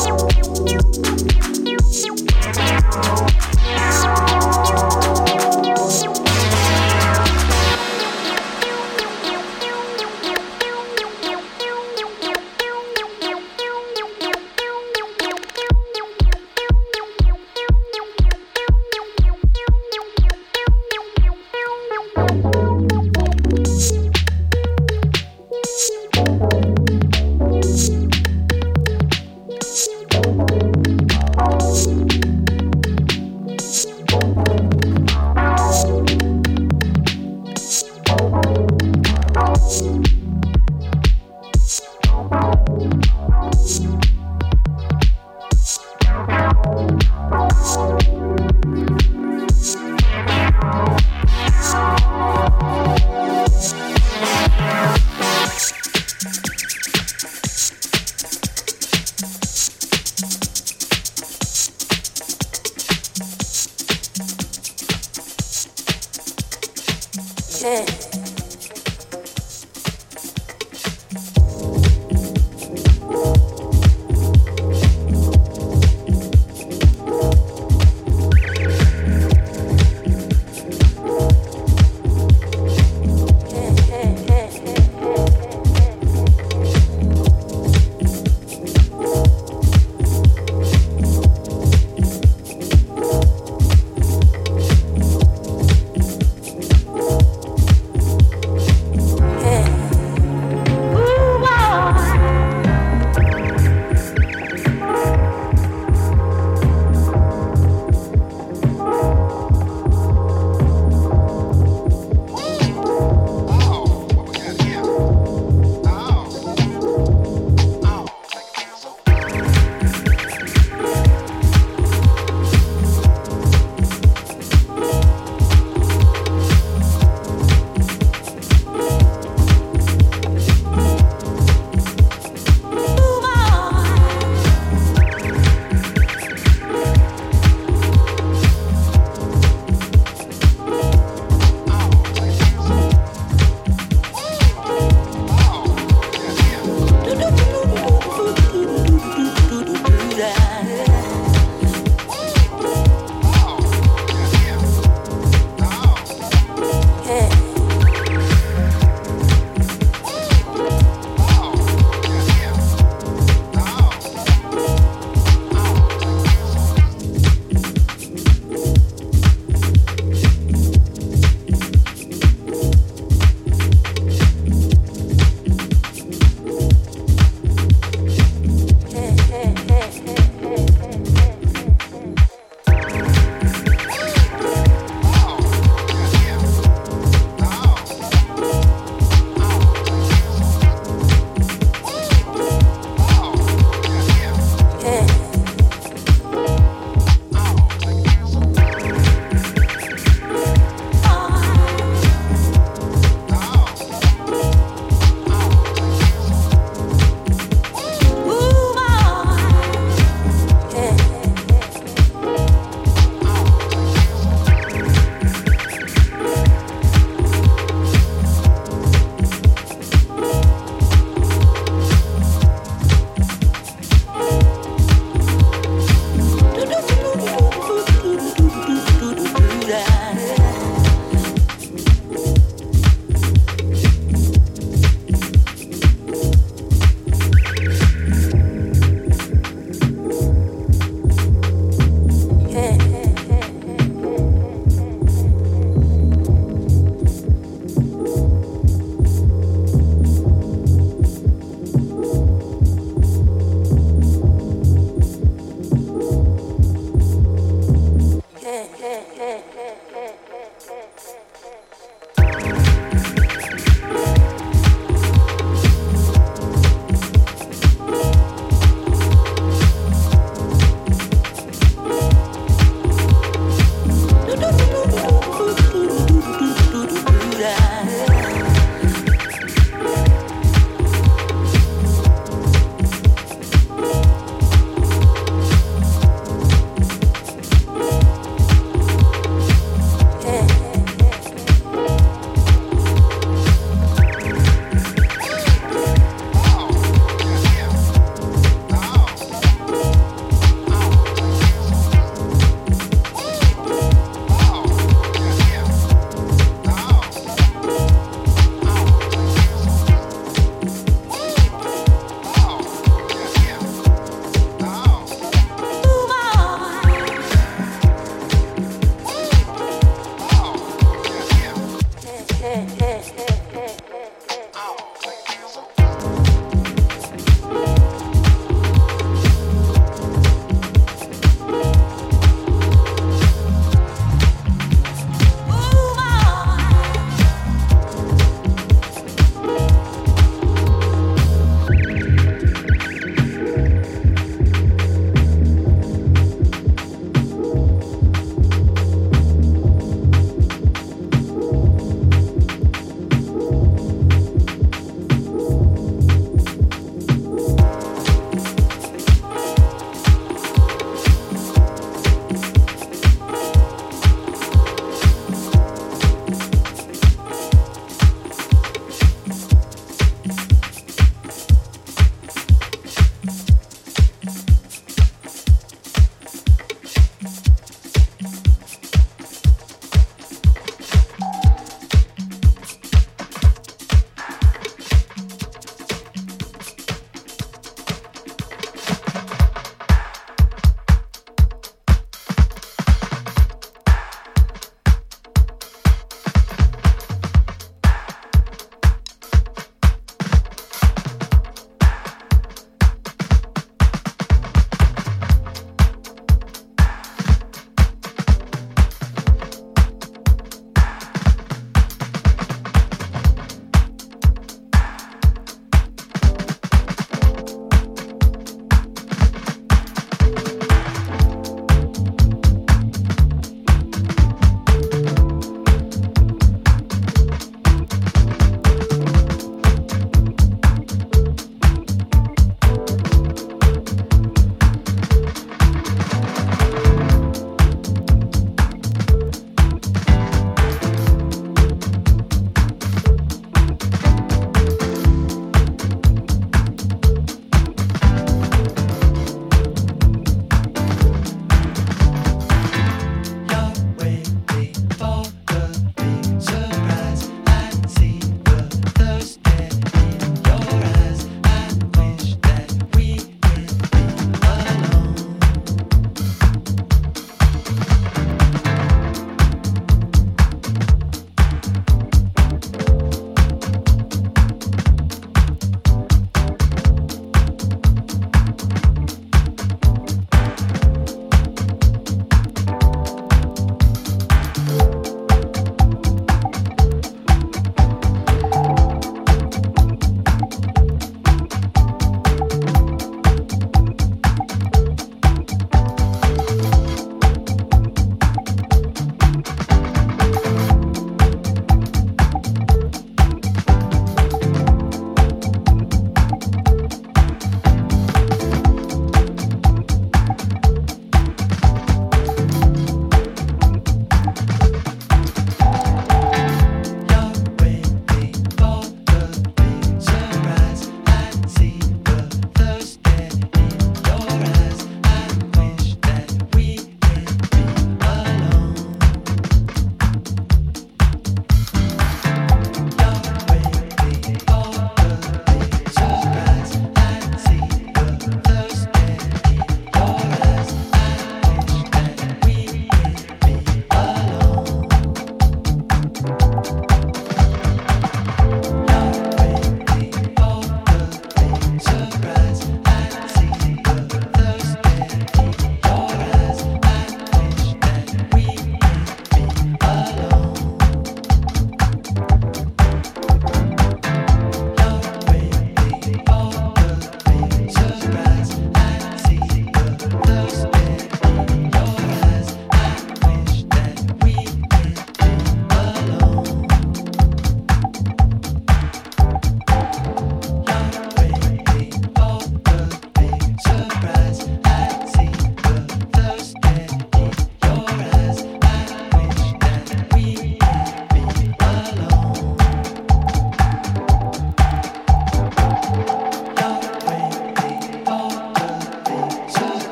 Thank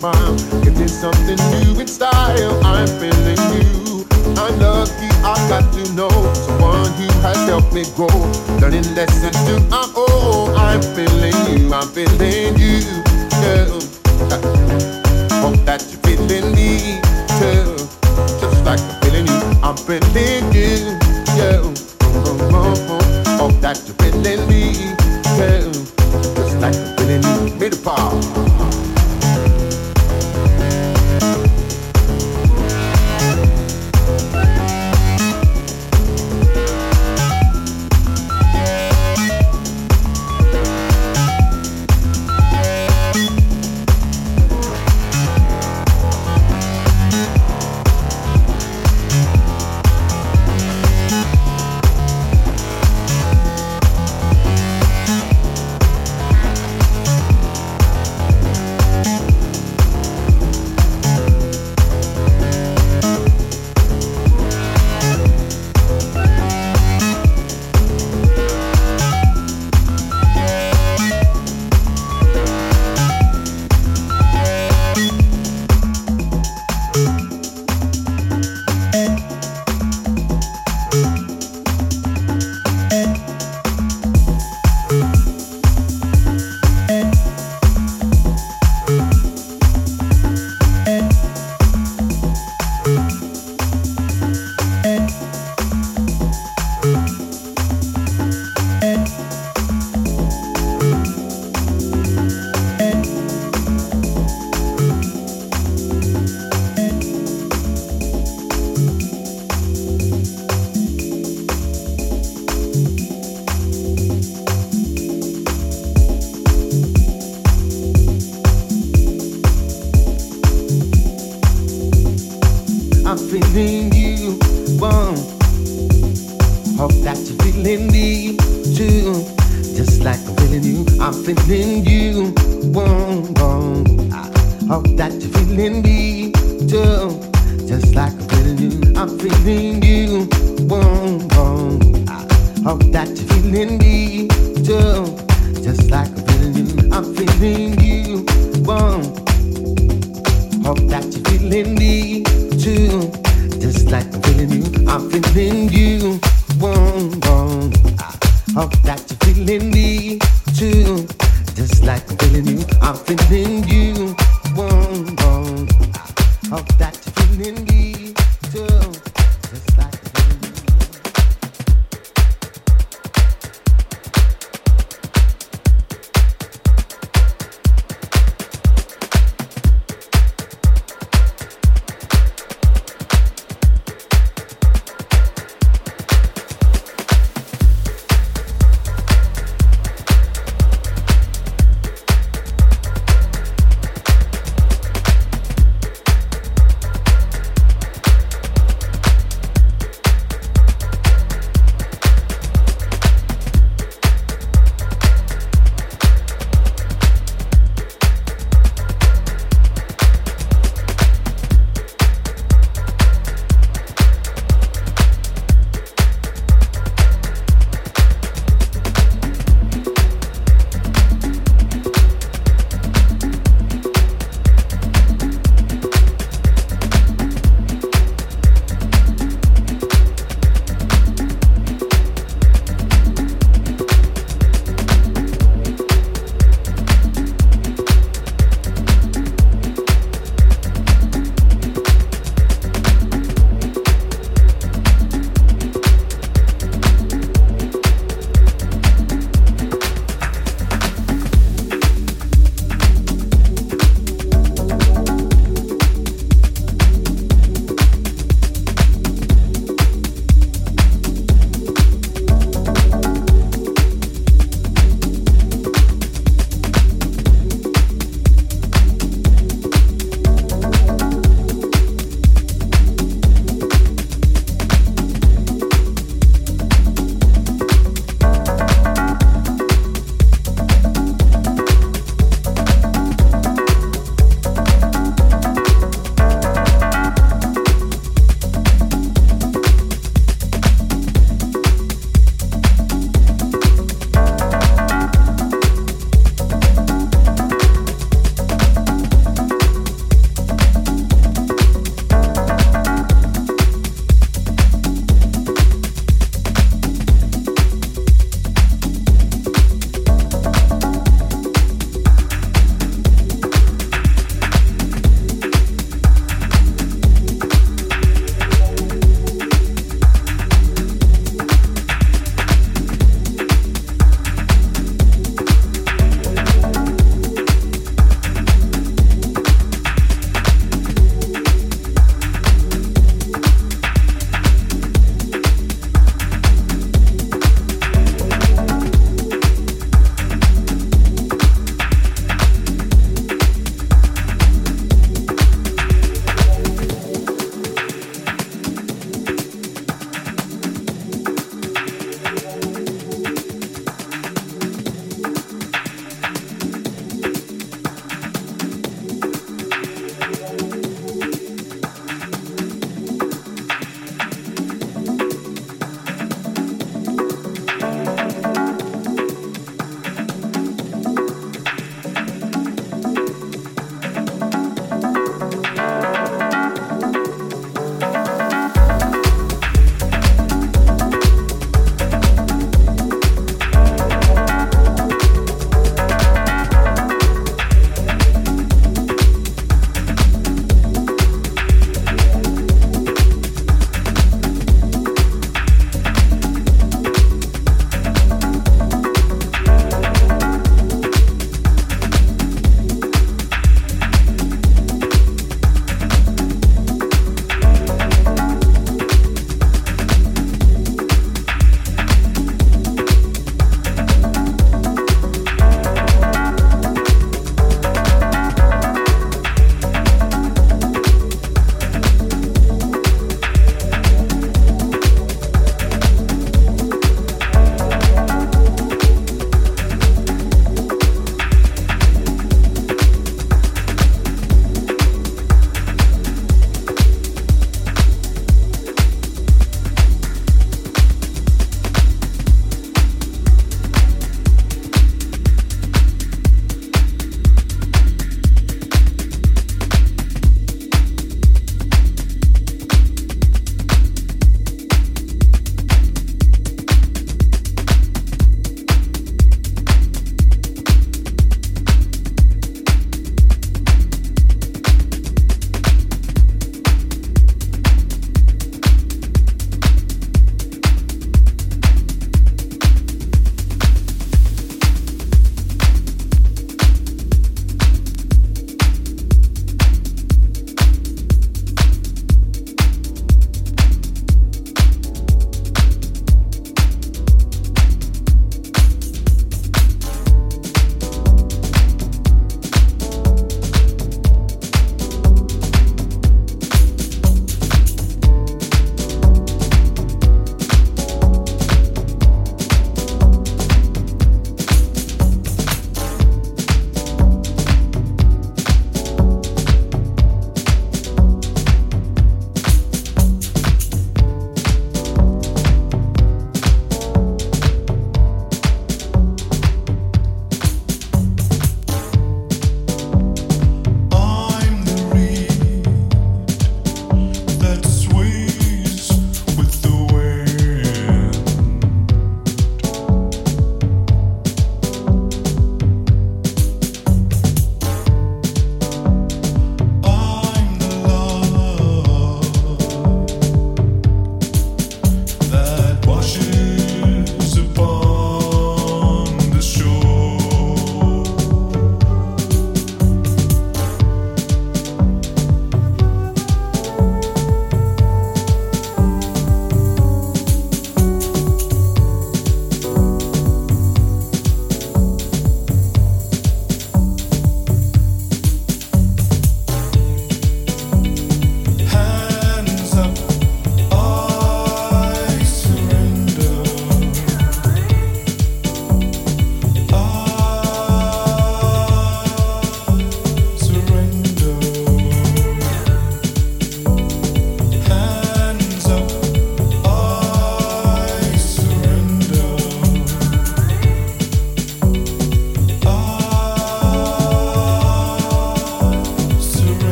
smile. If there's something